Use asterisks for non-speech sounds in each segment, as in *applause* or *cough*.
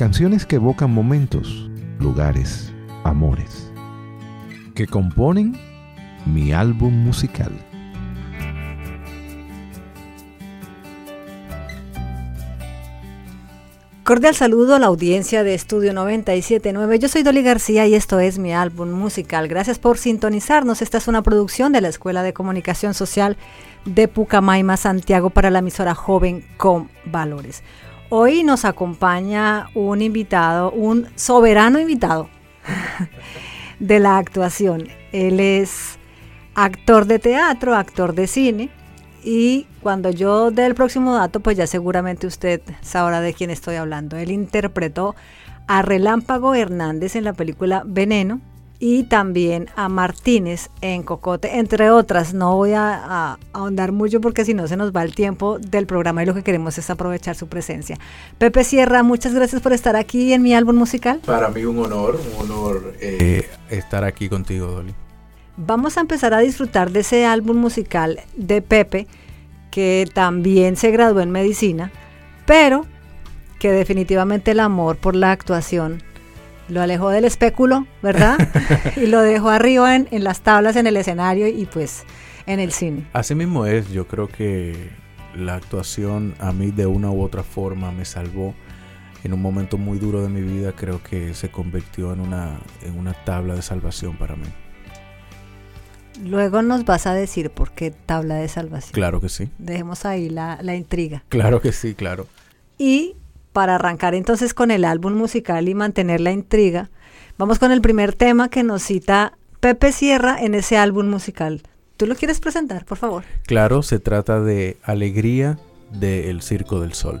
canciones que evocan momentos, lugares, amores, que componen mi álbum musical. Cordial saludo a la audiencia de Estudio 979. Yo soy Dolly García y esto es mi álbum musical. Gracias por sintonizarnos. Esta es una producción de la Escuela de Comunicación Social de Pucamaima, Santiago, para la emisora Joven con Valores. Hoy nos acompaña un invitado, un soberano invitado *laughs* de la actuación. Él es actor de teatro, actor de cine, y cuando yo dé el próximo dato, pues ya seguramente usted sabrá de quién estoy hablando. Él interpretó a Relámpago Hernández en la película Veneno y también a Martínez en Cocote, entre otras. No voy a, a ahondar mucho porque si no se nos va el tiempo del programa y lo que queremos es aprovechar su presencia. Pepe Sierra, muchas gracias por estar aquí en mi álbum musical. Para mí un honor, un honor eh, estar aquí contigo, Dolly. Vamos a empezar a disfrutar de ese álbum musical de Pepe, que también se graduó en medicina, pero que definitivamente el amor por la actuación lo alejó del espéculo, ¿verdad? *laughs* y lo dejó arriba en, en, las tablas, en el escenario y pues en el cine. Así mismo es, yo creo que la actuación a mí de una u otra forma me salvó. En un momento muy duro de mi vida creo que se convirtió en una, en una tabla de salvación para mí. Luego nos vas a decir por qué tabla de salvación. Claro que sí. Dejemos ahí la, la, intriga. Claro que sí, claro. Y para arrancar entonces con el álbum musical y mantener la intriga, vamos con el primer tema que nos cita Pepe Sierra en ese álbum musical. ¿Tú lo quieres presentar, por favor? Claro, se trata de Alegría del Circo del Sol.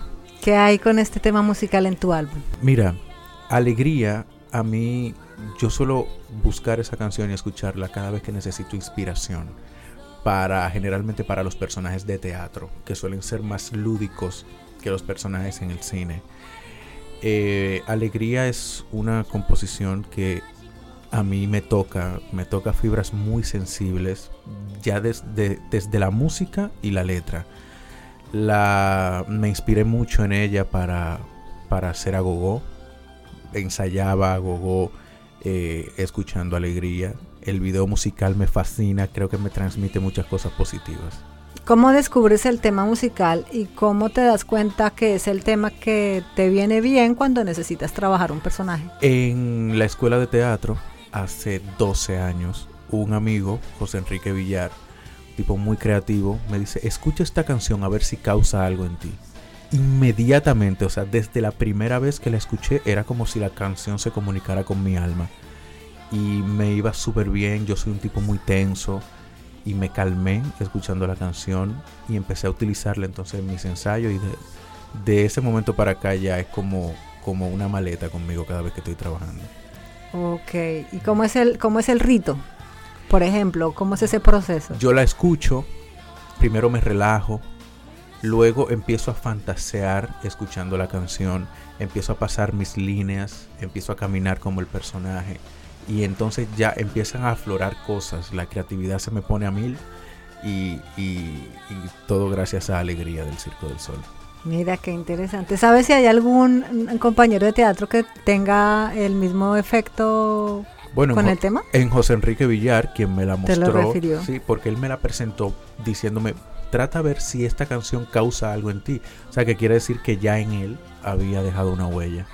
¿qué hay con este tema musical en tu álbum? Mira, Alegría, a mí, yo suelo buscar esa canción y escucharla cada vez que necesito inspiración. Para, generalmente para los personajes de teatro, que suelen ser más lúdicos que los personajes en el cine. Eh, Alegría es una composición que a mí me toca, me toca fibras muy sensibles, ya desde, desde la música y la letra la, me inspiré mucho en ella para, para hacer agogó. Ensayaba agogó eh, escuchando alegría. El video musical me fascina, creo que me transmite muchas cosas positivas. ¿Cómo descubres el tema musical y cómo te das cuenta que es el tema que te viene bien cuando necesitas trabajar un personaje? En la escuela de teatro, hace 12 años, un amigo, José Enrique Villar, tipo muy creativo, me dice, escucha esta canción a ver si causa algo en ti. Inmediatamente, o sea, desde la primera vez que la escuché, era como si la canción se comunicara con mi alma. Y me iba súper bien, yo soy un tipo muy tenso. Y me calmé escuchando la canción y empecé a utilizarla entonces en mis ensayos. Y de, ese momento para acá ya es como, como una maleta conmigo cada vez que estoy trabajando. Ok, ¿y cómo es el, cómo es el rito? Por ejemplo, ¿cómo es ese proceso? Yo la escucho, primero me relajo, luego empiezo a fantasear escuchando la canción, empiezo a pasar mis líneas, empiezo a caminar como el personaje y entonces ya empiezan a aflorar cosas, la creatividad se me pone a mil y, y, y todo gracias a Alegría del Circo del Sol. Mira qué interesante. ¿Sabes si hay algún mm, compañero de teatro que tenga el mismo efecto Bueno, con en, el tema? en José Enrique Villar, quien me la Te mostró, lo refirió. sí, porque él me la presentó diciéndome, trata a ver si esta canción causa algo en ti. O sea, que quiere decir que ya en él había dejado una huella.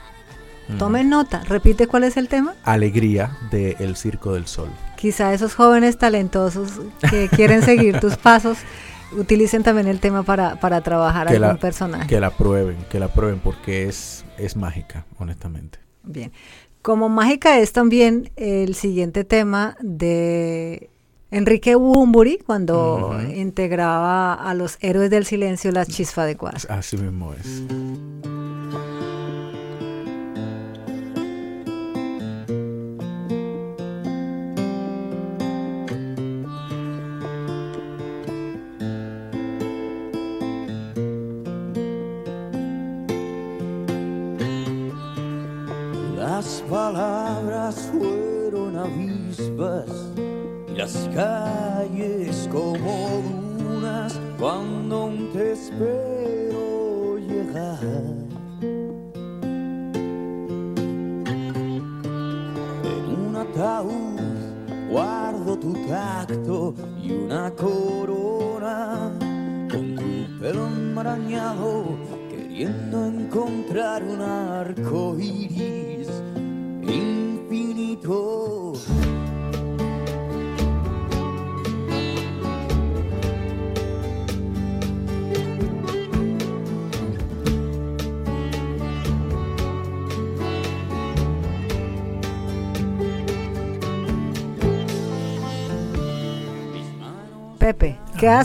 Tomen nota. Repite cuál es el tema. Alegría de El Circo del Sol. Quizá esos jóvenes talentosos que quieren seguir tus *laughs* pasos utilicen también el tema para, para trabajar Que algún la- personaje. Que la prueben, que la prueben porque es, es mágica, honestamente. Bien. Como mágica es también el siguiente tema de Enrique Bumburi cuando integraba a los héroes del silencio la chispa de Cuas. Así mismo es.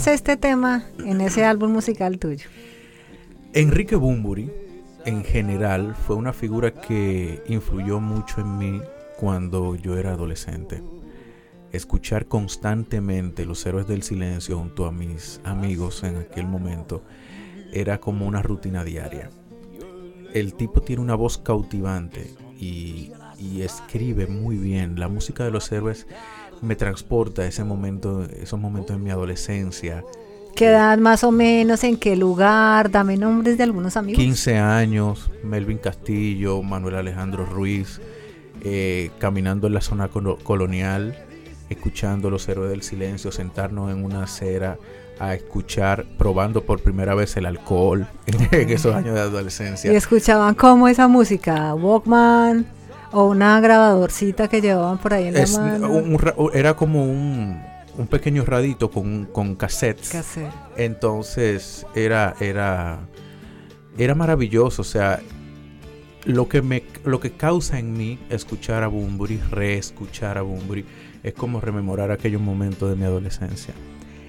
Pepe, ¿qué hace este tema en ese álbum musical tuyo? Enrique Bumburi, en general, fue una figura que influyó mucho en mí cuando yo era adolescente. Escuchar constantemente Los Héroes del Silencio junto a mis amigos en aquel momento era como una rutina diaria. El tipo tiene una voz cautivante y, y escribe muy bien. La música de Los Héroes me transporta ese momento, esos momentos en mi adolescencia. ¿Qué edad más o menos? ¿En qué lugar? Dame nombres de algunos amigos. 15 años, Melvin Castillo, Manuel Alejandro Ruiz, eh, caminando en la zona colo- colonial, escuchando Los Héroes del Silencio, sentarnos en una acera a escuchar, probando por primera vez el alcohol *laughs* en esos años de adolescencia. Y escuchaban cómo esa música, Walkman o una grabadorcita que llevaban por ahí en Es- la mano. un ra- era como un, un pequeño radito con, con cassettes. Cassette. Entonces era, era, era maravilloso. O sea, lo que, me, lo que causa en mí escuchar a Bumburi, reescuchar a Bumburi, es como rememorar aquellos momentos de mi adolescencia.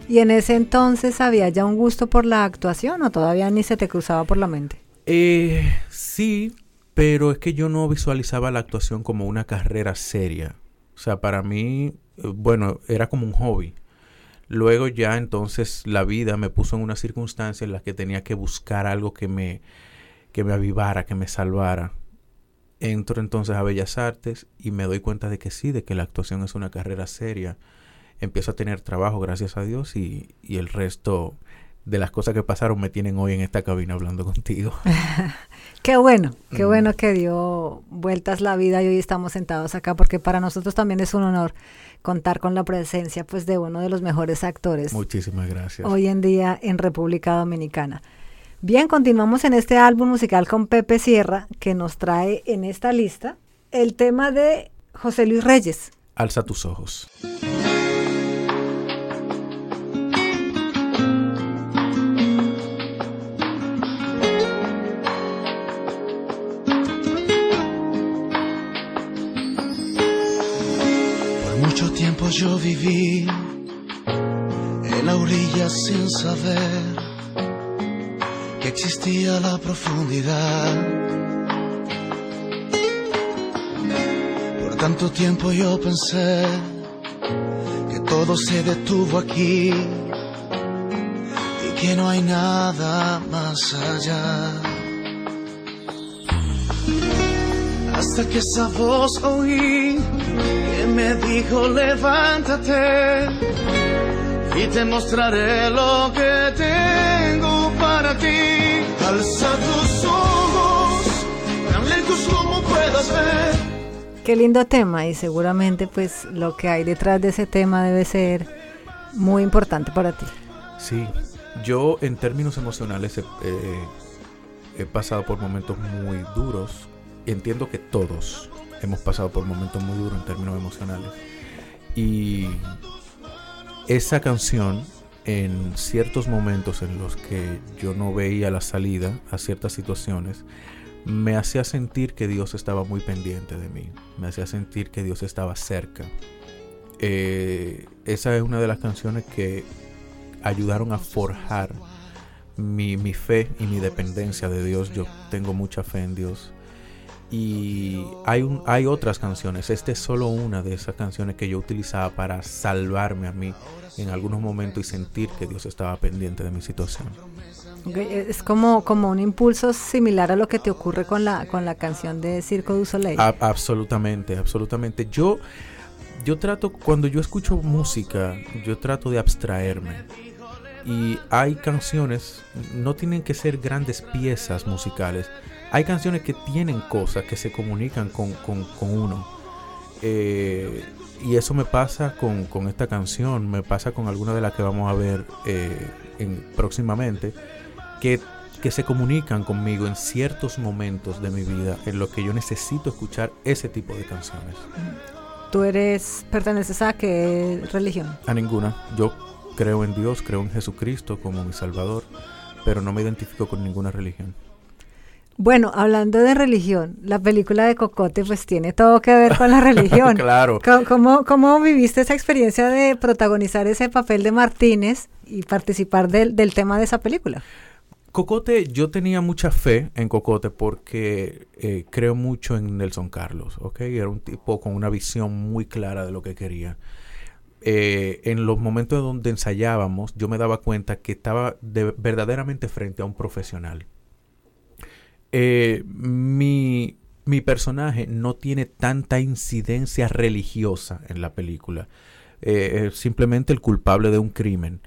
¿Y en ese entonces había ya un gusto por la actuación o todavía ni se te cruzaba por la mente? Eh, sí, pero es que yo no visualizaba la actuación como una carrera seria. O sea, para mí, eh, bueno, era como un hobby. Luego ya entonces la vida me puso en una circunstancia en la que tenía que buscar algo que me, que me avivara, que me salvara. Entro entonces a Bellas Artes y me doy cuenta de que sí, de que la actuación es una carrera seria. Empiezo a tener trabajo, gracias a Dios, y, y el resto de las cosas que pasaron me tienen hoy en esta cabina hablando contigo. *laughs* Qué bueno, qué Mm. bueno que dio vueltas la vida y hoy estamos sentados acá porque para nosotros también es un honor contar con la presencia pues de uno de los mejores actores Muchísimas gracias. hoy en día en República Dominicana. Bien, continuamos en este álbum musical con Pepe Sierra que nos trae en esta lista el tema de José Luis Reyes. Alza tus ojos. Tiempo yo viví en la orilla sin saber que existía la profundidad. Por tanto tiempo yo pensé que todo se detuvo aquí y que no hay nada más allá. Hasta que esa voz oí que me dijo levántate y te mostraré lo que tengo para ti. Alza tus ojos, tan lejos como puedas ver. Qué lindo tema y seguramente pues lo que hay detrás de ese tema debe ser muy importante para ti. Sí, yo en términos emocionales he, eh, he pasado por momentos muy duros. Entiendo que todos hemos pasado por momentos muy duros en términos emocionales. Y esa canción, en ciertos momentos en los que yo no veía la salida a ciertas situaciones, me hacía sentir que Dios estaba muy pendiente de mí. Me hacía sentir que Dios estaba cerca. Eh, esa es una de las canciones que ayudaron a forjar mi, mi fe y mi dependencia de Dios. Yo tengo mucha fe en Dios. Y hay, un, hay otras canciones. Esta es solo una de esas canciones que yo utilizaba para salvarme a mí en algunos momentos y sentir que Dios estaba pendiente de mi situación. Ok, Es como, como un impulso similar a lo que te ocurre con la, con la canción de Circo du Soleil. A- absolutamente, absolutamente. Yo, yo trato, cuando yo escucho música, yo trato de abstraerme. Y hay canciones, no tienen que ser grandes piezas musicales. Hay canciones que tienen cosas que se comunican con, con- con uno. Eh, y eso me pasa con, con esta canción, me pasa con alguna de las que vamos a ver eh, en- próximamente, que, que se comunican conmigo en ciertos momentos de mi vida en los que yo necesito escuchar ese tipo de canciones. ¿Tú eres, perteneces a qué religión? A ninguna. Yo creo en Dios, creo en Jesucristo como mi Salvador, pero no me identifico con ninguna religión. Bueno, hablando de religión, la película de Cocote pues tiene todo que ver con la *laughs* religión. Claro. ¿Cómo, cómo, viviste esa experiencia de protagonizar ese papel de Martínez y participar del, del tema de esa película? Cocote, yo tenía mucha fe en Cocote porque eh, creo mucho en Nelson Carlos, ¿ok? Era un tipo con una visión muy clara de lo que quería. Eh, en los momentos donde ensayábamos, yo me daba cuenta que estaba de- verdaderamente frente a un profesional. Eh, mi, mi personaje no tiene tanta incidencia religiosa en la película. Eh, es simplemente el culpable de un crimen.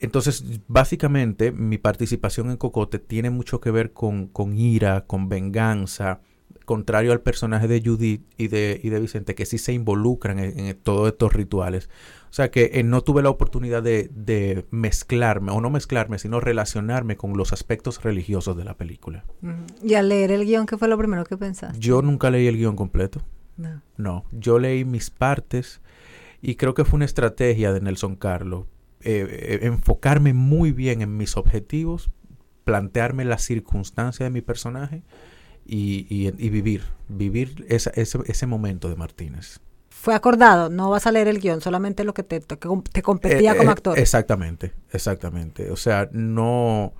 Entonces, básicamente, mi participación en Cocote tiene mucho que ver con, con ira, con venganza, contrario al personaje de Judith y de, y de Vicente, que sí se involucran en, en todos estos rituales. O sea que eh, no tuve la oportunidad de, de mezclarme, o no mezclarme, sino relacionarme con los aspectos religiosos de la película. Y al leer el guion, ¿qué fue lo primero que pensaste? Yo nunca leí el guion completo. No. No, yo leí mis partes y creo que fue una estrategia de Nelson Carlos. eh, eh, enfocarme muy bien en mis objetivos, plantearme la circunstancia de mi personaje y, y- y vivir, vivir esa- ese, ese momento de Martínez. Fue acordado, no vas a leer el guion, solamente lo que te, te, te competía Eh, como eh, actor. Exactamente, exactamente. O sea, no,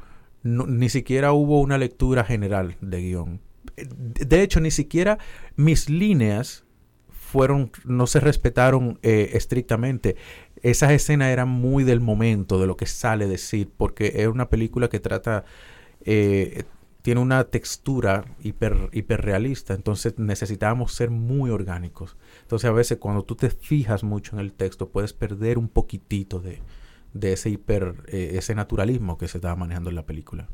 no- ni siquiera hubo una lectura general de guion. Eh, De hecho, ni siquiera mis líneas fueron, no se respetaron eh, estrictamente. Esas escenas eran muy del momento, de lo que sale decir, porque es una película que trata, eh, tiene una textura hiper, hiperrealista, entonces necesitábamos ser muy orgánicos. Entonces a veces cuando tú te fijas mucho en el texto puedes perder un poquitito de, de ese hiper, eh, ese naturalismo que se estaba manejando en la película.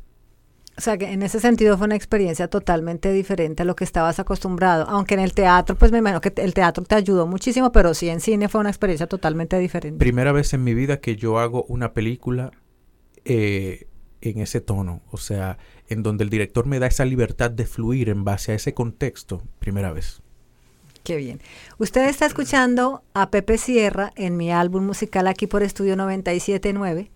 O sea que en ese sentido fue una experiencia totalmente diferente a lo que estabas acostumbrado. Aunque en el teatro, pues me imagino que el teatro te ayudó muchísimo, pero sí en cine fue una experiencia totalmente diferente. Primera vez en mi vida que yo hago una película eh, en ese tono, o sea, en donde el director me da esa libertad de fluir en base a ese contexto, primera vez. Qué bien. Usted está escuchando a Pepe Sierra en mi álbum musical aquí por Estudio 979.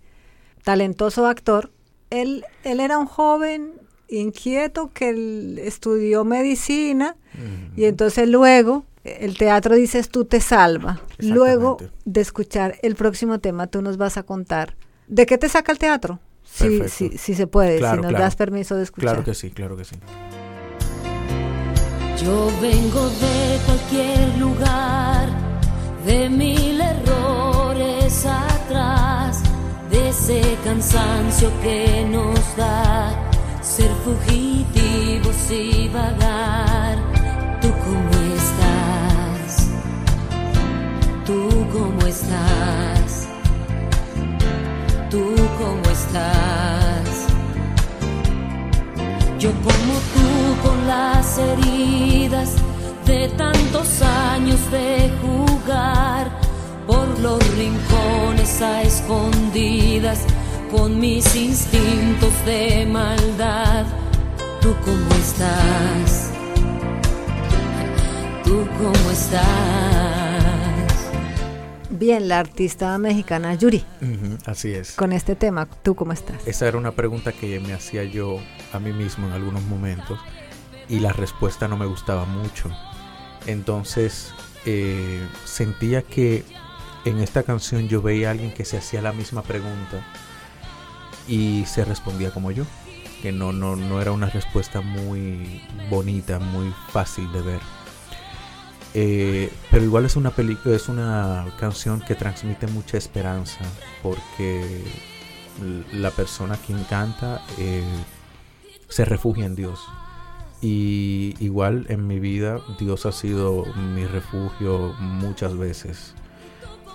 Talentoso actor. Él, él era un joven inquieto que él estudió medicina y entonces luego el teatro dices tú te salva. Luego de escuchar el próximo tema tú nos vas a contar de qué te saca el teatro. Si, Perfecto. si, si se puede, Claro, si nos claro. das permiso de escuchar. Claro que sí, claro que sí. Yo vengo de cualquier lugar, de mil errores atrás, de ese cansancio que nos da ser fugitivos y vagar. ¿Tú cómo estás? ¿Tú cómo estás? ¿Tú cómo estás? Yo como tú con las heridas de tantos años de jugar por los rincones a escondidas con mis instintos de maldad. ¿Tú cómo estás? ¿Tú cómo estás? Bien, la artista mexicana Yuri, así es. con este tema, ¿tú cómo estás? Esa era una pregunta que me hacía yo a mí mismo en algunos momentos y la respuesta no me gustaba mucho. Entonces eh, sentía que en esta canción yo veía a alguien que se hacía la misma pregunta y se respondía como yo, que no, no, no era una respuesta muy bonita, muy fácil de ver. Eh, pero igual es una película, es una canción que transmite mucha esperanza porque la persona quien canta eh, se refugia en Dios. Y igual en mi vida Dios ha sido mi refugio muchas veces.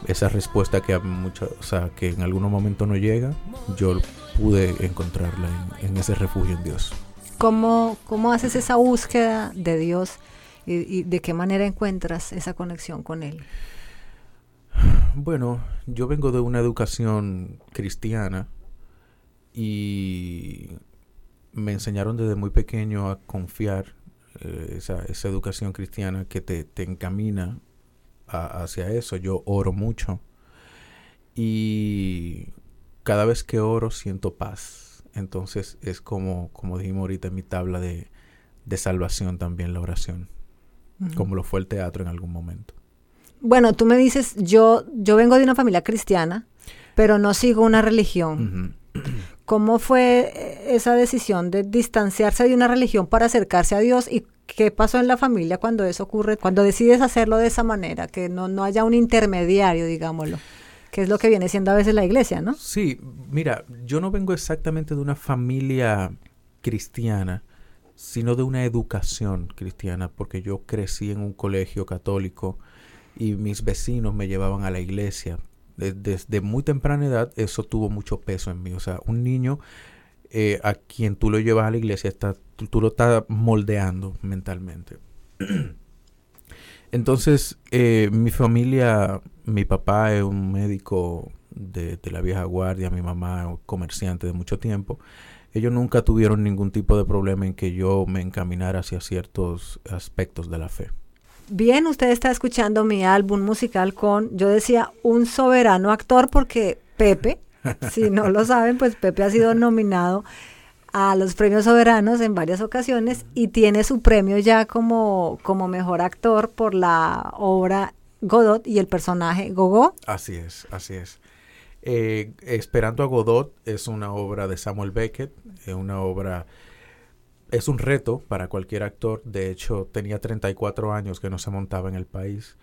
Esa respuesta que a o sea, que en algún momento no llega, yo pude encontrarla en, en ese refugio en Dios. ¿Cómo, ¿Cómo haces esa búsqueda de Dios y, y de qué manera encuentras esa conexión con Él? Bueno, yo vengo de una educación cristiana y me enseñaron desde muy pequeño a confiar eh, esa, educación cristiana que te, te encamina a- hacia eso. Yo oro mucho y cada vez que oro siento paz. Entonces es como, como dijimos ahorita en mi tabla de, de salvación también la oración, como lo fue el teatro en algún momento. Bueno, tú me dices, yo, yo vengo de una familia cristiana, pero no sigo una religión. ¿Cómo fue eh, esa decisión de distanciarse de una religión para acercarse a Dios? ¿Y qué pasó en la familia cuando eso ocurre? Cuando decides hacerlo de esa manera, que no, no haya un intermediario, digámoslo, que es lo que viene siendo a veces la iglesia, ¿no? Sí, mira, yo no vengo exactamente de una familia cristiana, sino de una educación cristiana, porque yo crecí en un colegio católico y mis vecinos me llevaban a la iglesia. De- Desde muy temprana edad eso tuvo mucho peso en mí. O sea, un niño eh, a quien tú lo llevas a la iglesia, está, tú, tú lo estás moldeando mentalmente. *clears throat* Entonces, eh, mi familia, mi papá es un médico de, de la vieja guardia, mi mamá es comerciante de mucho tiempo. Ellos nunca tuvieron ningún tipo de problema en que yo me encaminara hacia ciertos aspectos de la fe. Bien, usted está escuchando mi álbum musical con, yo decía, un soberano actor porque Pepe, si no lo *laughs* saben, pues Pepe ha sido nominado a los premios soberanos en varias ocasiones y tiene su premio ya como, como mejor actor por la obra Godot y el personaje Gogo. Así es, así es. Eh, Esperando a Godot es una obra de Samuel Beckett, es una obra, es un reto para cualquier actor. De hecho, tenía 34 años que no se montaba en el país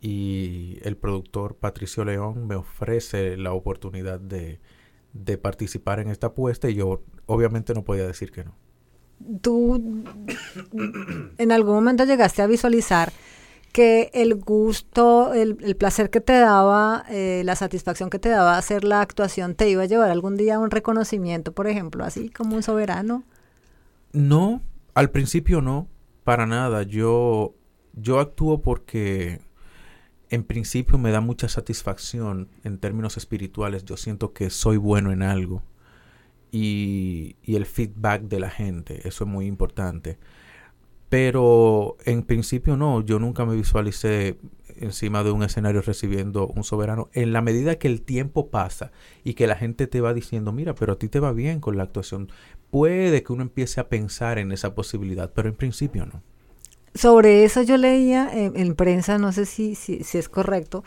y el productor Patricio León me ofrece la oportunidad de, de participar en esta apuesta y yo obviamente no podía decir que no. ¿Tú en algún momento llegaste a visualizar que el gusto, el, placer que te daba, eh, la satisfacción que te daba hacer la actuación te iba a llevar algún día a un reconocimiento, por ejemplo, así como un soberano? No, al principio no, para nada. Yo, yo actúo porque en principio me da mucha satisfacción en términos espirituales. Yo siento que soy bueno en algo. Y, y el feedback de la gente, eso es muy importante. Pero en principio no, yo nunca me visualicé encima de un escenario recibiendo un soberano. En la medida que el tiempo pasa y que la gente te va diciendo, mira, pero a ti te va bien con la actuación, puede que uno empiece a pensar en esa posibilidad, pero en principio no. Sobre eso yo leía en, en prensa, no sé si, si, si es correcto,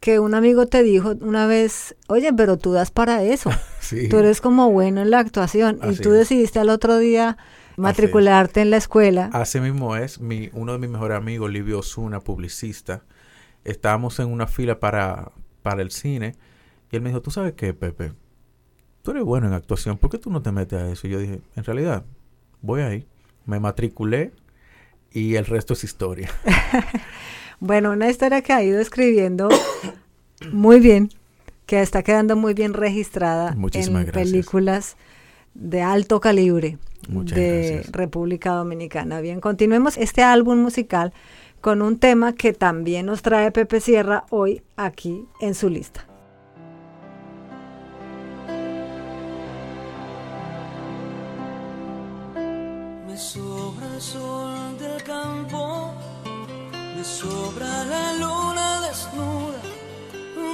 que un amigo te dijo una vez, oye, pero tú das para eso, *laughs* Sí. tú eres como bueno en la actuación y tú decidiste al otro día matricularte en la escuela. Así mismo es, mi, uno de mis mejores amigos, Livio Osuna, publicista, estábamos en una fila para, para el cine y él me dijo, ¿tú sabes qué, Pepe? Tú eres bueno en actuación, ¿por qué tú no te metes a eso? Y yo dije, en realidad, voy ahí. Me matriculé y el resto es historia. *laughs* Bueno, una historia que ha ido escribiendo *coughs* muy bien, que está quedando muy bien registrada Muchísimas en gracias. películas de alto calibre. Muchas de gracias. República Dominicana. Bien, continuemos este álbum musical con un tema que también nos trae Pepe Sierra hoy aquí en su lista. Me sobra el sol del campo, me sobra la luna desnuda,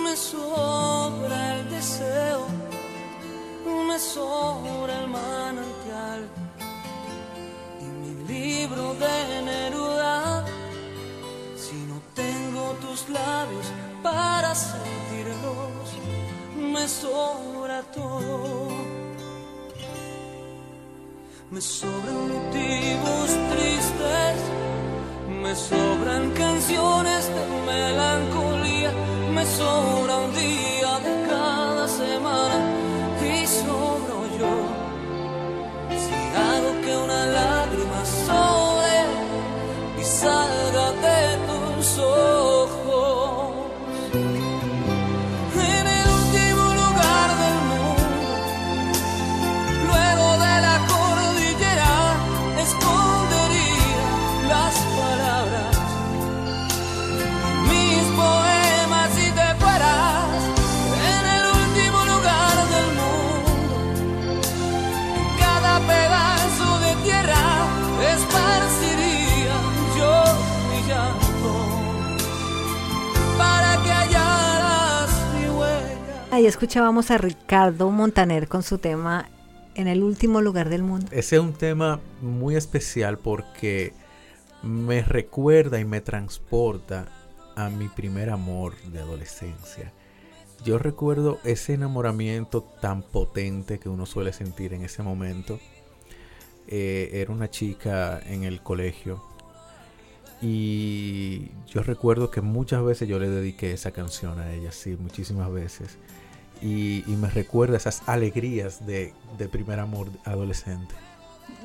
me sobra el deseo, me sobra el manantial y mi libro de Neruda. Si no tengo tus labios para sentirlos, me sobra todo. Me sobran motivos tristes, me sobran canciones de melancolía, me sobra Ahí escuchábamos a Ricardo Montaner con su tema En el último lugar del mundo. Ese es un tema muy especial porque me recuerda y me transporta a mi primer amor de adolescencia. Yo recuerdo ese enamoramiento tan potente que uno suele sentir en ese momento. Eh, era una chica en el colegio y yo recuerdo que muchas veces yo le dediqué esa canción a ella, sí, muchísimas veces. Y, y me recuerda esas alegrías de, de primer amor adolescente.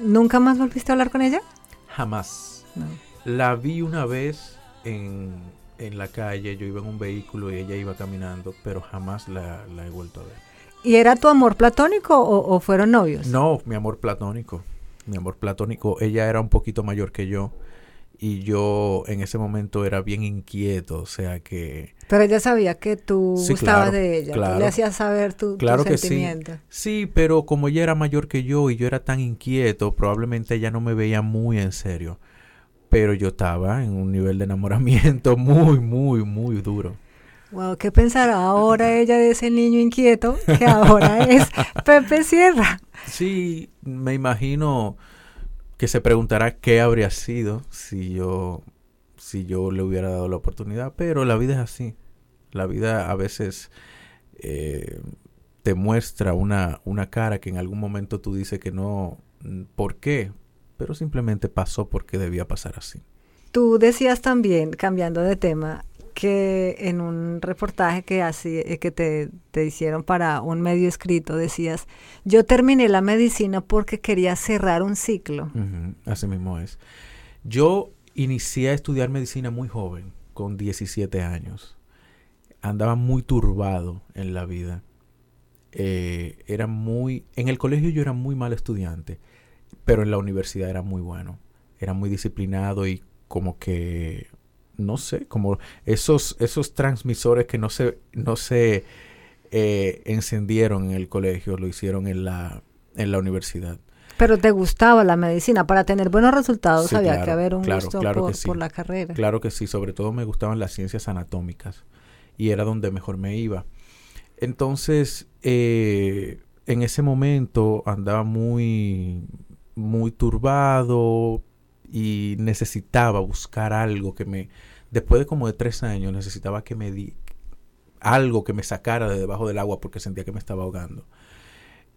¿Nunca más volviste a hablar con ella? Jamás. No. La vi una vez en, en la calle, yo iba en un vehículo y ella iba caminando, pero jamás la, la he vuelto a ver. ¿Y era tu amor platónico o, o fueron novios? No, mi amor platónico. Mi amor platónico. Ella era un poquito mayor que yo y yo en ese momento era bien inquieto, o sea que... Pero ella sabía que tú Sí, gustabas claro, de ella. Tú claro. le hacías saber tu, tu Claro que sí. Sí, pero como ella era mayor que yo y yo era tan inquieto, probablemente ella no me veía muy en serio. Pero yo estaba en un nivel de enamoramiento *laughs* muy, muy, muy duro. Wow, ¿qué pensará ahora ella de ese niño inquieto que ahora es *laughs* Pepe Sierra? Sí, me imagino que se preguntará qué habría sido si yo si yo le hubiera dado la oportunidad, pero la vida es así. La vida a veces eh, te muestra una, una cara que en algún momento tú dices que no, ¿por qué? Pero simplemente pasó porque debía pasar así. Tú decías también, cambiando de tema, que en un reportaje que, así, eh, que te, te hicieron para un medio escrito, decías, yo terminé la medicina porque quería cerrar un ciclo. Así mismo es. Yo inicié a estudiar medicina muy joven, con 17 años. Andaba muy turbado en la vida. Eh, era muy... En el colegio yo era muy mal estudiante, pero en la universidad era muy bueno. Era muy disciplinado y como que... No sé, como esos, esos transmisores que no se, no se eh, encendieron en el colegio, lo hicieron en la, en la universidad. Pero te gustaba la medicina. Para tener buenos resultados Sí, había claro, que haber un claro, gusto claro por, que sí. por la carrera. Claro que sí, sobre todo me gustaban las ciencias anatómicas y era donde mejor me iba. Entonces, eh, en ese momento andaba muy, muy turbado y necesitaba buscar algo que me, después de como de tres años, necesitaba que me di algo que me sacara de debajo del agua porque sentía que me estaba ahogando.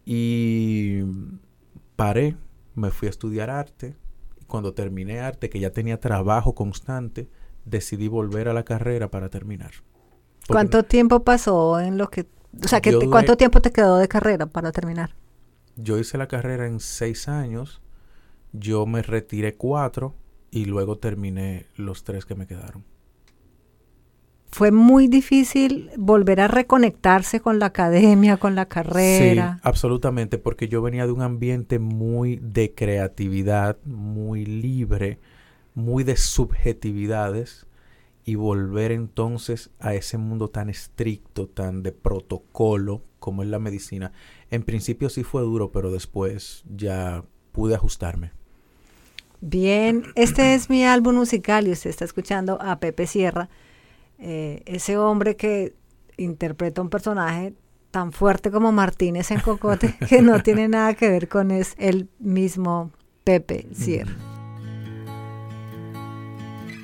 Y paré, me fui a estudiar arte. Y cuando terminé arte, que ya tenía trabajo constante, decidí volver a la carrera para terminar. Porque ¿Cuánto tiempo pasó en lo que... O sea, que duré- ¿cuánto tiempo te quedó de carrera para terminar? Yo hice la carrera en seis años, yo me retiré cuatro y luego terminé los tres que me quedaron. fue muy difícil volver a reconectarse con la academia, con la carrera. Sí, absolutamente, porque yo venía de un ambiente muy de creatividad, muy libre, muy de subjetividades y volver entonces a ese mundo tan estricto, tan de protocolo como es la medicina. En principio sí fue duro, pero después ya pude ajustarme. Bien, este es mi álbum musical y usted está escuchando a Pepe Sierra, eh, ese hombre que interpreta un personaje tan fuerte como Martínez en Cocote, *laughs* que no tiene nada que ver con es el mismo Pepe Sierra.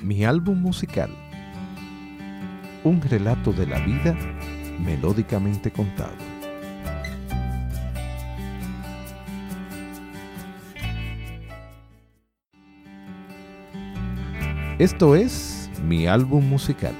Mi álbum musical. Un relato de la vida melódicamente contado. Esto es mi álbum musical.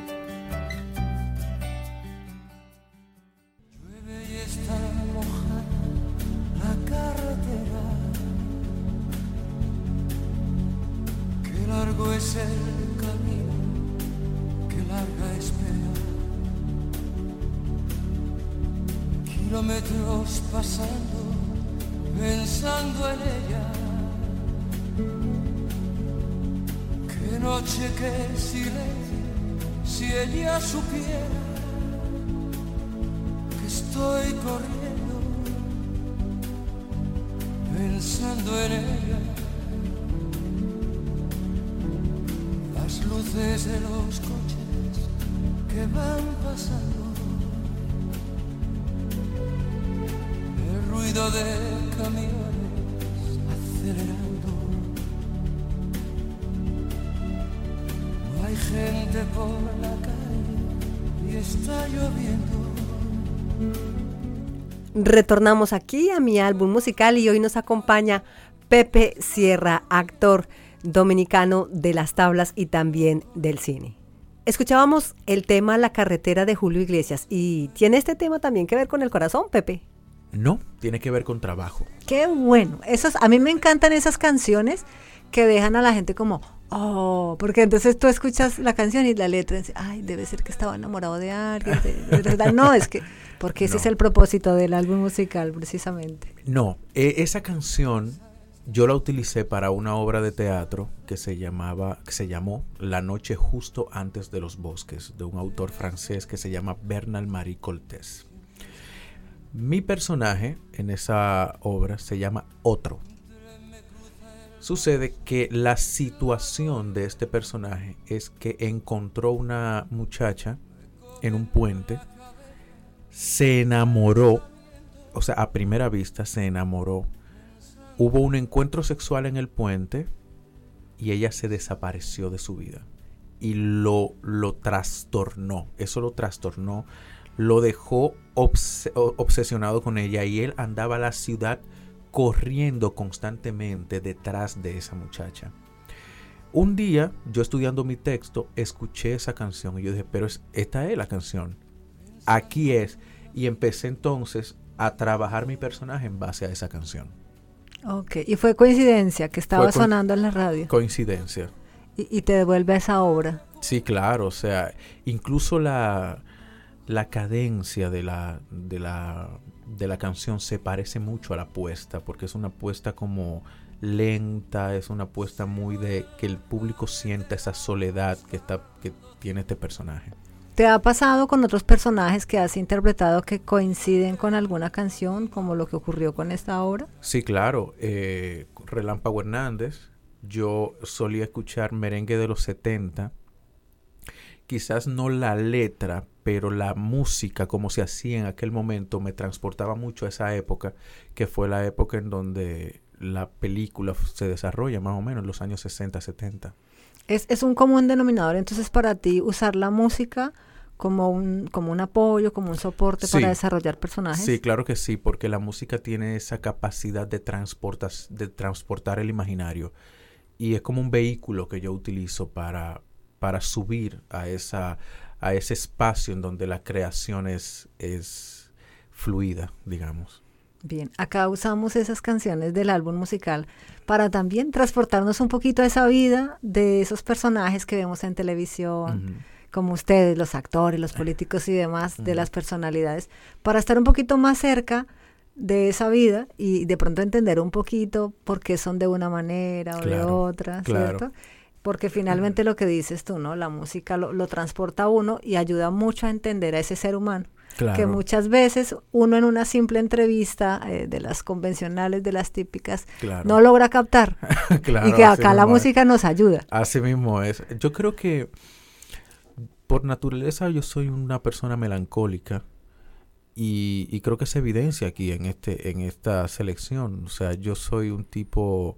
Luces de los coches que van pasando. El ruido de camiones acelerando. No hay gente por la calle y está lloviendo. Retornamos aquí a mi álbum musical y hoy nos acompaña Pepe Sierra, actor dominicano de las tablas y también del cine. Escuchábamos el tema La carretera de Julio Iglesias y tiene este tema también que ver con el corazón, Pepe. No, tiene que ver con trabajo. Qué bueno. Esas, a mí me encantan esas canciones que dejan a la gente como, oh, porque entonces tú escuchas la canción y la letra y dices, ay, debe ser que estaba enamorado de alguien. de- de verdad". no, es que, porque ese *laughs* No. es el propósito del álbum musical, precisamente. No, e- esa canción yo la utilicé para una obra de teatro que se llamaba, que se llamó La noche justo antes de los bosques, de un autor francés que se llama Bernal Marie Coltés. Mi personaje en esa obra se llama Otro. Sucede que la situación de este personaje es que encontró una muchacha en un puente, se enamoró, o sea, a primera vista se enamoró, hubo un encuentro sexual en el puente y ella se desapareció de su vida y lo, lo trastornó, eso lo trastornó, lo dejó obsesionado con ella y él andaba a la ciudad corriendo constantemente detrás de esa muchacha. Un día, yo estudiando mi texto, escuché esa canción y yo dije, pero es, esta es la canción. Aquí es. Y empecé entonces a trabajar mi personaje en base a esa canción. Ok, y fue coincidencia que estaba sonando en la radio Coincidencia. y, y te devuelve a esa obra. Sí, claro, o sea, incluso la, la cadencia de la, de, la, de la canción se parece mucho a la puesta, porque es una puesta como lenta, es una puesta muy de que el público sienta esa soledad que, está, que tiene este personaje. ¿Te ha pasado con otros personajes que has interpretado que coinciden con alguna canción, como lo que ocurrió con esta obra? Sí, claro, eh, Relámpago Hernández, yo solía escuchar merengue de los 70, quizás no la letra, pero la música como se hacía en aquel momento me transportaba mucho a esa época, que fue la época en donde la película se desarrolla más o menos en los años 60, 70. Es, es un común denominador entonces para ti usar la música como un, como un apoyo, como un soporte Sí. para desarrollar personajes. Sí, claro que sí, porque la música tiene esa capacidad de, transportas, de transportar el imaginario y es como un vehículo que yo utilizo para, para subir a, esa, a ese espacio en donde la creación es, es fluida, digamos. Bien, acá usamos esas canciones del álbum musical para también transportarnos un poquito a esa vida de esos personajes que vemos en televisión. Como ustedes, los actores, los políticos y demás, de las personalidades, para estar un poquito más cerca de esa vida y de pronto entender un poquito por qué son de una manera o de Claro, otra, claro. ¿cierto? Porque finalmente lo que dices tú, ¿no? La música lo, lo transporta a uno y ayuda mucho a entender a ese ser humano. Que Claro. muchas veces uno en una simple entrevista eh, de las convencionales, de las típicas, Claro. no logra captar. *laughs* Claro, y que acá la música nos ayuda. Así mismo es. Yo creo que por naturaleza yo soy una persona melancólica y, creo que se evidencia aquí en este en esta selección. O sea, yo soy un tipo,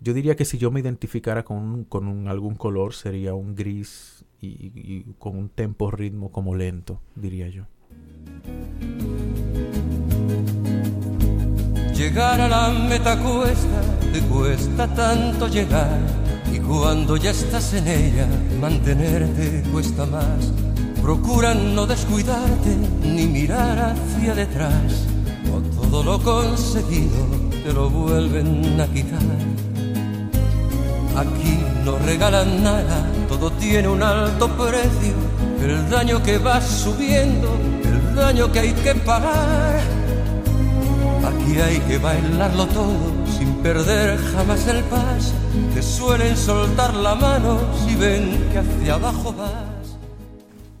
yo diría que si yo me identificara con, con algún color sería un gris y con un tempo ritmo como lento, diría yo. Llegar a la meta cuesta, te cuesta tanto llegar. Y cuando ya estás en ella, mantenerte cuesta más. Procura no descuidarte ni mirar hacia detrás. O todo lo conseguido te lo vuelven a quitar. Aquí no regalan nada, todo tiene un alto precio. El daño que va subiendo, el daño que hay que pagar. Aquí hay que bailarlo todo sin perder jamás el paso. Te suelen soltar la mano si ven que hacia abajo vas.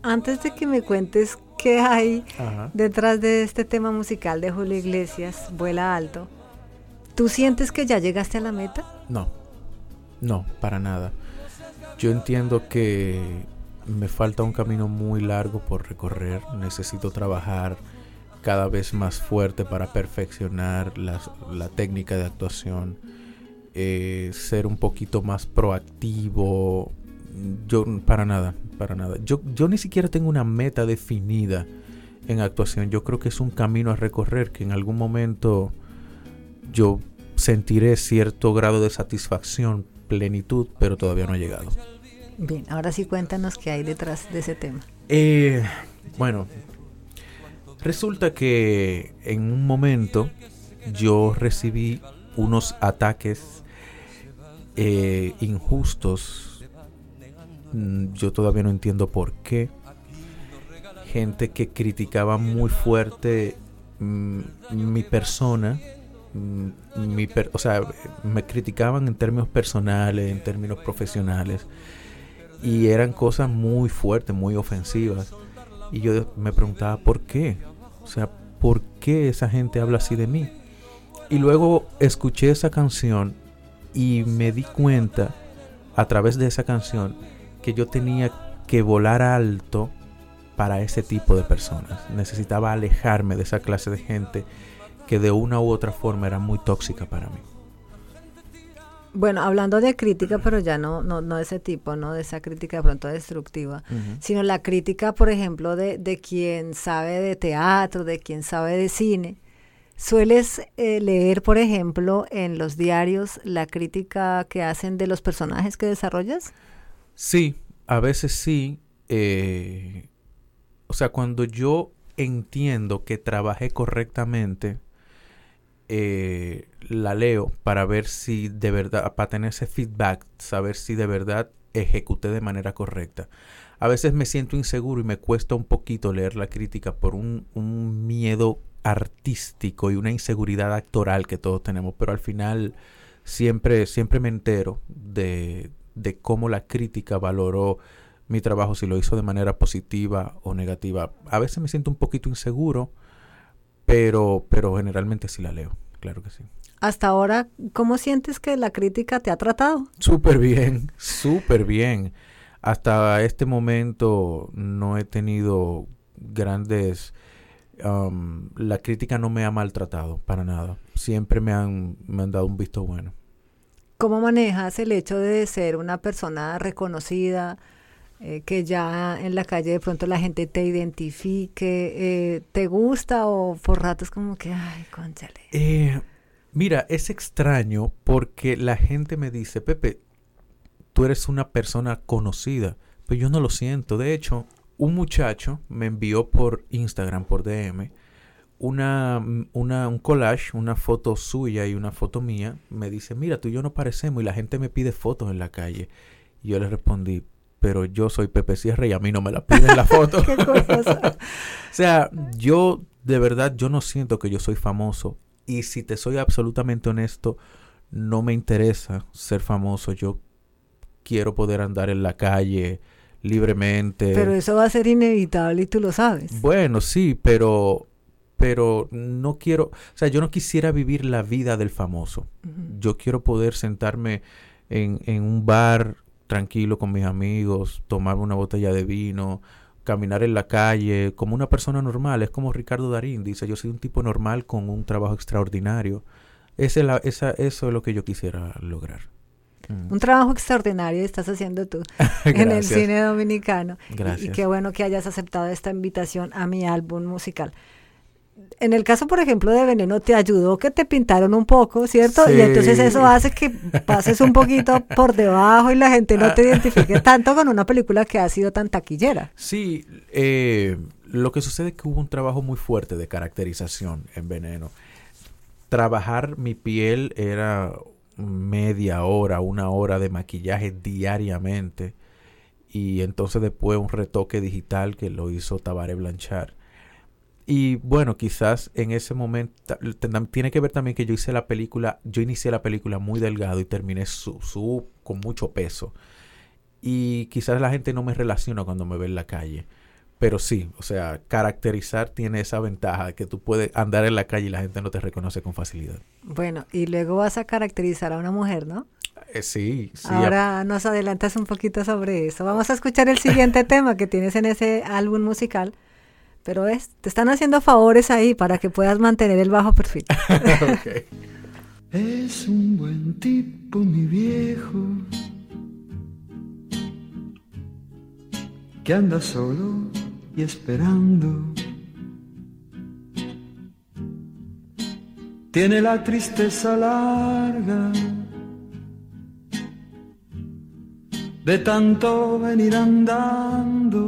Antes de que me cuentes qué hay Ajá. detrás de este tema musical de Julio Iglesias, Vuela Alto, ¿tú sientes que ya llegaste a la meta? No, no, para nada. Yo entiendo que me falta un camino muy largo por recorrer. Necesito trabajar cada vez más fuerte para perfeccionar la técnica de actuación, eh, ser un poquito más proactivo. Yo, para nada, para nada. Yo, yo ni siquiera tengo una meta definida en actuación. Yo creo que es un camino a recorrer que en algún momento yo sentiré cierto grado de satisfacción, plenitud, pero todavía no ha llegado. Bien, ahora sí cuéntanos qué hay detrás de ese tema. Eh, bueno, resulta que en un momento yo recibí unos ataques eh, injustos. Mm, Yo todavía no entiendo por qué. Gente que criticaba muy fuerte mm, mi persona. mm, Mi per- o sea, me criticaban en términos personales, en términos profesionales y eran cosas muy fuertes, muy ofensivas. Y yo me preguntaba por qué. O sea, ¿por qué esa gente habla así de mí? Y luego escuché esa canción y me di cuenta a través de esa canción que yo tenía que volar alto para ese tipo de personas. Necesitaba alejarme de esa clase de gente que de una u otra forma era muy tóxica para mí. Bueno, hablando de crítica, pero ya no, no, no de ese tipo, no de esa crítica de pronto destructiva, sino la crítica, por ejemplo, de, de quien sabe de teatro, de quien sabe de cine. ¿Sueles eh, leer, por ejemplo, en los diarios la crítica que hacen de los personajes que desarrollas? Sí, a veces sí. eh, o sea, cuando yo entiendo que trabajé correctamente, eh, la leo para ver si de verdad, para tener ese feedback, saber si de verdad ejecuté de manera correcta. A veces me siento inseguro y me cuesta un poquito leer la crítica por un, un miedo artístico y una inseguridad actoral que todos tenemos, pero al final siempre, siempre me entero de, de cómo la crítica valoró mi trabajo, si lo hizo de manera positiva o negativa. A veces me siento un poquito inseguro, pero, pero generalmente sí la leo, claro que sí. Hasta ahora, ¿cómo sientes que la crítica te ha tratado? Súper bien, súper bien. Hasta este momento no he tenido grandes... um, la crítica no me ha maltratado para nada. Siempre me han, me han dado un visto bueno. ¿Cómo manejas el hecho de ser una persona reconocida, eh, que ya en la calle de pronto la gente te identifique? eh, ¿Te gusta o por ratos como que, ay, conchale? Eh, mira, es extraño porque la gente me dice, Pepe, tú eres una persona conocida, pero yo no lo siento. De hecho, un muchacho me envió por Instagram, por DM, una, una, un collage, una foto suya y una foto mía. Me dice, mira, tú y yo no parecemos y la gente me pide fotos en la calle. Y yo le respondí, pero yo soy Pepe Sierra y a mí no me la piden la foto. *laughs* Qué *laughs* o sea, yo de verdad, yo no siento que yo soy famoso. Y si te soy absolutamente honesto, no me interesa ser famoso. Yo quiero poder andar en la calle libremente. Pero eso va a ser inevitable y tú lo sabes. Bueno, sí, pero pero no quiero, o sea, yo no quisiera vivir la vida del famoso. Yo quiero poder sentarme en, en un bar tranquilo con mis amigos, tomarme una botella de vino, caminar en la calle como una persona normal. Es como Ricardo Darín dice, yo soy un tipo normal con un trabajo extraordinario. Esa es la- esa- eso es lo que yo quisiera lograr. Mm. Un trabajo extraordinario estás haciendo tú *laughs* en el Gracias. cine dominicano. Y- Y, Gracias. qué bueno que hayas aceptado esta invitación a mi álbum musical. En el caso, por ejemplo, de Veneno, te ayudó que te pintaron un poco, ¿cierto? Y entonces eso hace que pases un poquito por debajo y la gente no te identifique tanto con una película que ha sido tan taquillera. Sí, eh, lo que sucede es que hubo un trabajo muy fuerte de caracterización en Veneno. Trabajar mi piel era media hora, una hora de maquillaje diariamente. Y entonces después un retoque digital que lo hizo Tabaré Blanchard. Y bueno, quizás en ese momento tiene que ver también que yo hice la película, yo inicié la película muy delgado y terminé su, su- con mucho peso. Y quizás la gente no me relaciona cuando me ve en la calle. Pero sí, o sea, caracterizar tiene esa ventaja que tú puedes andar en la calle y la gente no te reconoce con facilidad. Bueno, y luego vas a caracterizar a una mujer, ¿no? Eh, sí, sí. Ahora nos adelantas un poquito sobre eso. Vamos a escuchar el siguiente *laughs* tema que tienes en ese álbum musical. Pero es, te están haciendo favores ahí para que puedas mantener el bajo perfil. *laughs* Ok. Es un buen tipo, mi viejo, que anda solo y esperando. Tiene la tristeza larga de tanto venir andando.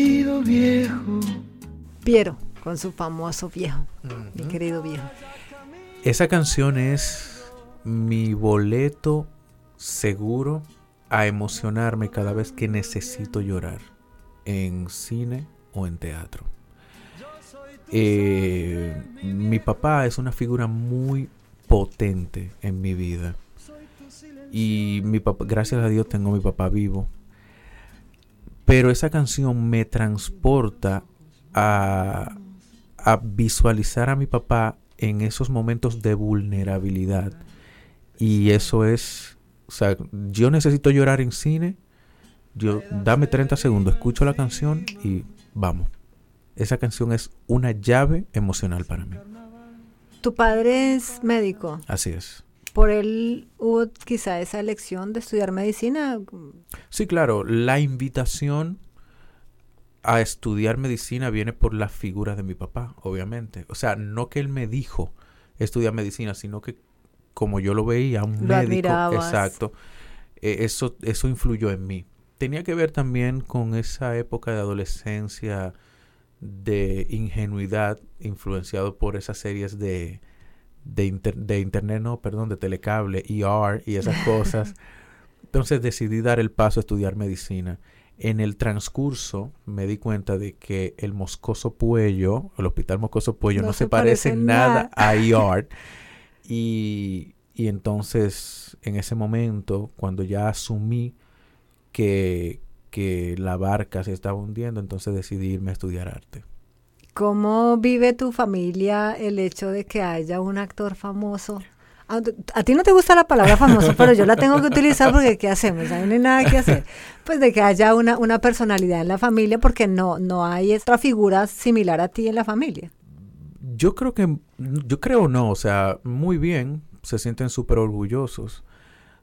viejo. Piero, con su famoso viejo, mi querido viejo. Esa canción es mi boleto seguro a emocionarme cada vez que necesito llorar en cine o en teatro. Eh, mi papá es una figura muy potente en mi vida y mi papá, gracias a Dios tengo a mi papá vivo. Pero esa canción me transporta a, a visualizar a mi papá en esos momentos de vulnerabilidad. Y eso es, o sea, yo necesito llorar en cine. Yo dame 30 segundos, escucho la canción y vamos. Esa canción es una llave emocional para mí. Tu padre es médico. Así es. ¿Por él hubo quizá esa elección de estudiar medicina? Sí, claro, la invitación a estudiar medicina viene por la figura de mi papá, obviamente. O sea, no que él me dijo estudiar medicina, sino que como yo lo veía, un Lo médico, admirabas. exacto, eh, eso, eso influyó en mí. Tenía que ver también con esa época de adolescencia, de ingenuidad, influenciado por esas series de, de, inter- de internet, no, perdón, de telecable, ER y esas cosas. *laughs* Entonces decidí dar el paso a estudiar medicina. En el transcurso me di cuenta de que el Moscoso Puello, el Hospital Moscoso Puello, no, No se parece nada. a *laughs* ER. y, y entonces, en ese momento, cuando ya asumí que, que la barca se estaba hundiendo, entonces decidí irme a estudiar arte. ¿Cómo vive tu familia el hecho de que haya un actor famoso? A, a ti no te gusta la palabra famoso, pero yo la tengo que utilizar porque ¿qué hacemos? No hay nada que hacer. Pues de que haya una, una personalidad en la familia porque no, no hay otra figura similar a ti en la familia. Yo creo que, yo creo no, o sea, muy bien, se sienten súper orgullosos.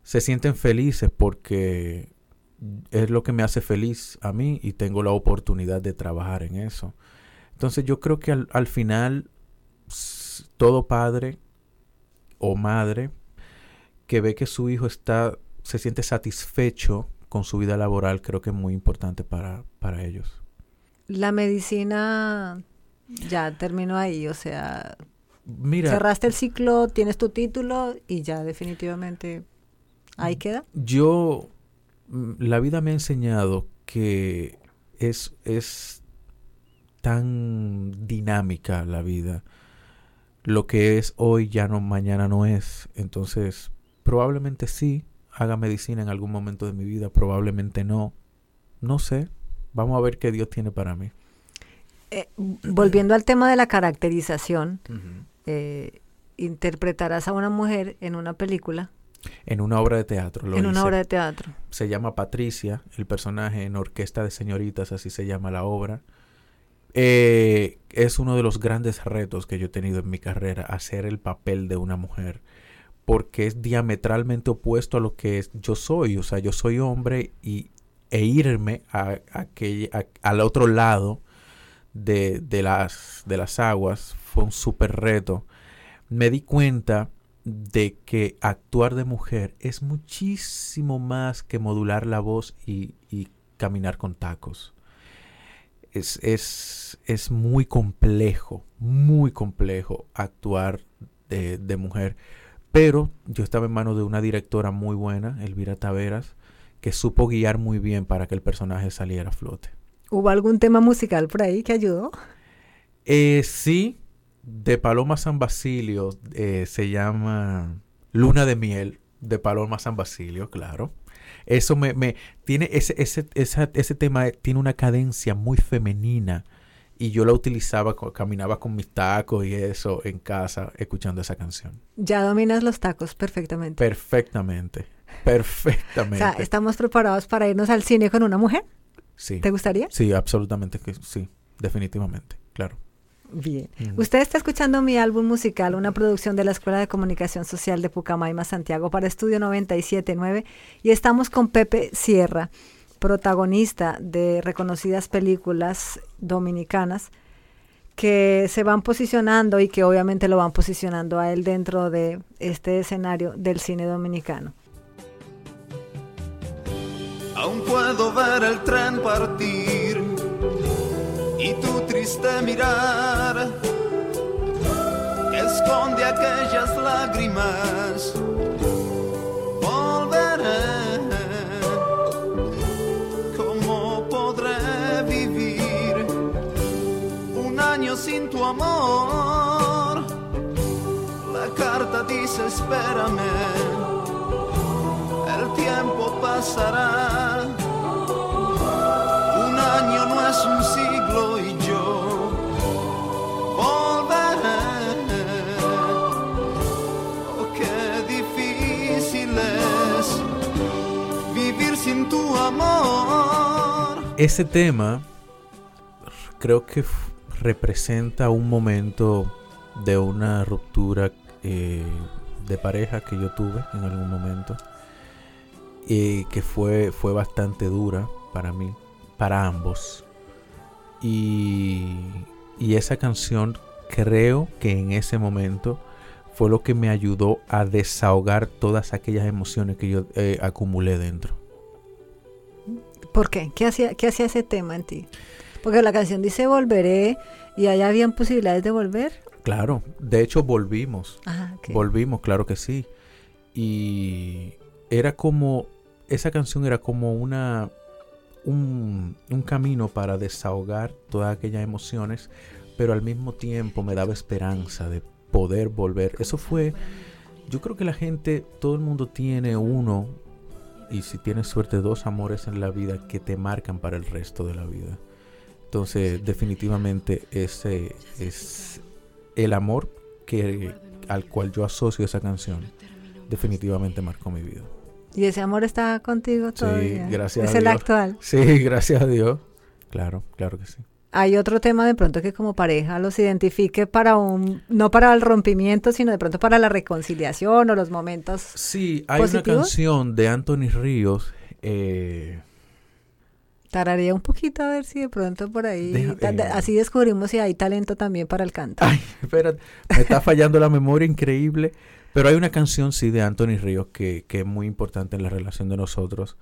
se sienten felices porque es lo que me hace feliz a mí y tengo la oportunidad de trabajar en eso. Entonces yo creo que al, al final todo padre o madre que ve que su hijo está se siente satisfecho con su vida laboral creo que es muy importante para, para ellos. La medicina ya terminó ahí, o sea, Mira, cerraste el ciclo, tienes tu título y ya definitivamente ahí queda. yo mm, la vida me ha enseñado que es, es tan dinámica la vida. Lo que es hoy ya no, mañana no es. Entonces, probablemente sí haga medicina en algún momento de mi vida, probablemente no. No sé. Vamos a ver qué Dios tiene para mí. Eh, volviendo al tema de la caracterización, eh, interpretarás a una mujer en una película, En una obra de teatro. Lo en una obra de teatro. se llama Patricia, el personaje en Orquesta de Señoritas, así se llama la obra. Eh, es uno de los grandes retos que yo he tenido en mi carrera, hacer el papel de una mujer, porque es diametralmente opuesto a lo que yo soy, o sea, yo soy hombre y, e irme a- al otro lado de, de las, de las aguas fue un súper reto. Me di cuenta de que actuar de mujer es muchísimo más que modular la voz y, y caminar con tacos. Es, es, es muy complejo, muy complejo actuar de, de mujer. Pero yo estaba en manos de una directora muy buena, Elvira Taveras, que supo guiar muy bien para que el personaje saliera a flote. ¿Hubo algún tema musical por ahí que ayudó? Eh, sí, de Paloma San Basilio eh, se llama Luna de Miel de Paloma San Basilio, claro. Eso me, me tiene ese, ese, esa- ese tema tiene una cadencia muy femenina y yo la utilizaba, caminaba con mis tacos y eso en casa escuchando esa canción. Ya dominas los tacos perfectamente. Perfectamente, o perfectamente. sea, ¿estamos preparados para irnos al cine con una mujer? sí, ¿Te gustaría? sí, absolutamente que sí, definitivamente, claro. Bien. Usted está escuchando mi álbum musical, una producción de la Escuela de Comunicación Social de Pucamaima, Santiago, para Estudio 979, y estamos con Pepe Sierra, protagonista de reconocidas películas dominicanas que se van posicionando y que obviamente lo van posicionando a él dentro de este escenario del cine dominicano. Aún puedo ver el tren partir y tu triste mirar esconde aquellas lágrimas. Volveré, ¿cómo podré vivir un año sin tu amor? La carta dice espérame el tiempo pasará. Ese tema creo que representa un momento de una ruptura eh, de pareja que yo tuve en algún momento y que fue, fue bastante dura para mí, para ambos. Y, y esa canción creo que en ese momento fue lo que me ayudó a desahogar todas aquellas emociones que yo eh, acumulé dentro. ¿Por qué? ¿Qué hacía, ¿Qué hacía ese tema en ti? Porque la canción dice volveré y allá habían posibilidades de volver. Claro, de hecho volvimos. Ajá, ok. Volvimos, claro que sí. Y era como, esa canción era como una, un, un camino para desahogar todas aquellas emociones, pero al mismo tiempo me daba esperanza de poder volver. Eso fue, yo creo que la gente, todo el mundo tiene uno, y si tienes suerte, dos amores en la vida que te marcan para el resto de la vida. Entonces, definitivamente ese es el amor que, al cual yo asocio esa canción. Definitivamente marcó mi vida. Y ese amor está contigo todavía. Sí, gracias es a el Dios. actual. Sí, *laughs* gracias a Dios. Claro, claro que sí. Hay otro tema de pronto que como pareja los identifique para un, no para el rompimiento, sino de pronto para la reconciliación o los momentos. Sí, hay positivos? una canción de Anthony Ríos. Eh, Tararía un poquito a ver si de pronto por ahí, Deja- ta- de- eh. así descubrimos si hay talento también para el canto. Ay, espérate, me está fallando la memoria increíble. Pero hay una canción, sí, de Anthony Ríos que, que es muy importante en la relación de nosotros.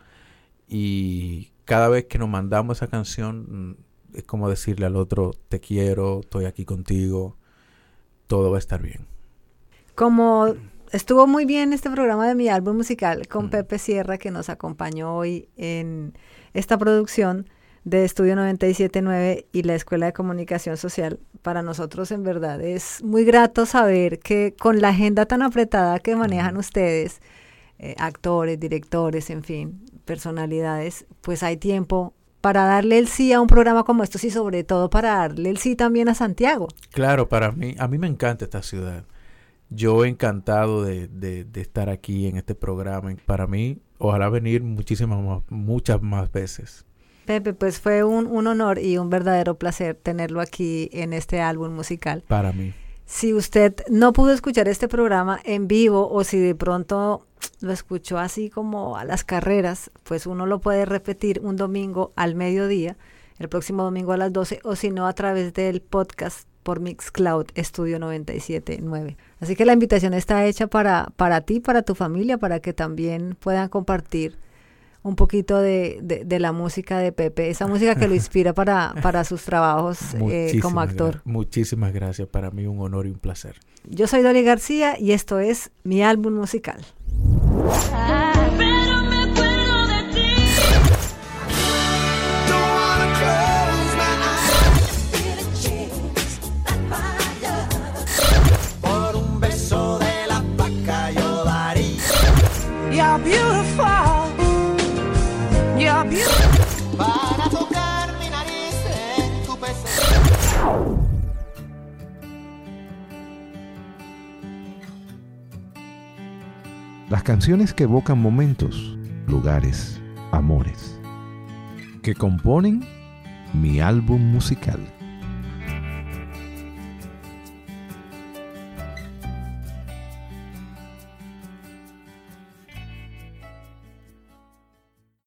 Y cada vez que nos mandamos esa canción, es como decirle al otro, te quiero, estoy aquí contigo, todo va a estar bien. Como estuvo muy bien este programa de mi álbum musical con Mm. Pepe Sierra que nos acompañó hoy en esta producción de Estudio 979 y la Escuela de Comunicación Social. Para nosotros en verdad es muy grato saber que con la agenda tan apretada que manejan ustedes, eh, actores, directores, en fin, personalidades, pues hay tiempo para darle el sí a un programa como estos y sobre todo para darle el sí también a Santiago. Claro, para mí, a mí me encanta esta ciudad. Yo encantado de, de- de estar aquí en este programa. Para mí, ojalá venir muchísimas más, muchas más veces. Pepe, pues fue un, un honor y un verdadero placer tenerlo aquí en este álbum musical. Para mí. Si usted no pudo escuchar este programa en vivo o si de pronto lo escuchó así como a las carreras, pues uno lo puede repetir un domingo al mediodía, el próximo domingo a las 12 o si no a través del podcast por Mixcloud Estudio 979. Así que la invitación está hecha para, para ti, para tu familia, para que también puedan compartir un poquito de, de- de la música de Pepe, esa música que lo *laughs* inspira para, para sus trabajos eh, como actor. gra- Muchísimas gracias. Para mí un honor y un placer. Yo soy Dolly García y esto es mi álbum musical. Pero Para tocar mi nariz en tu peso. Las canciones que evocan momentos, lugares, amores, que componen mi álbum musical.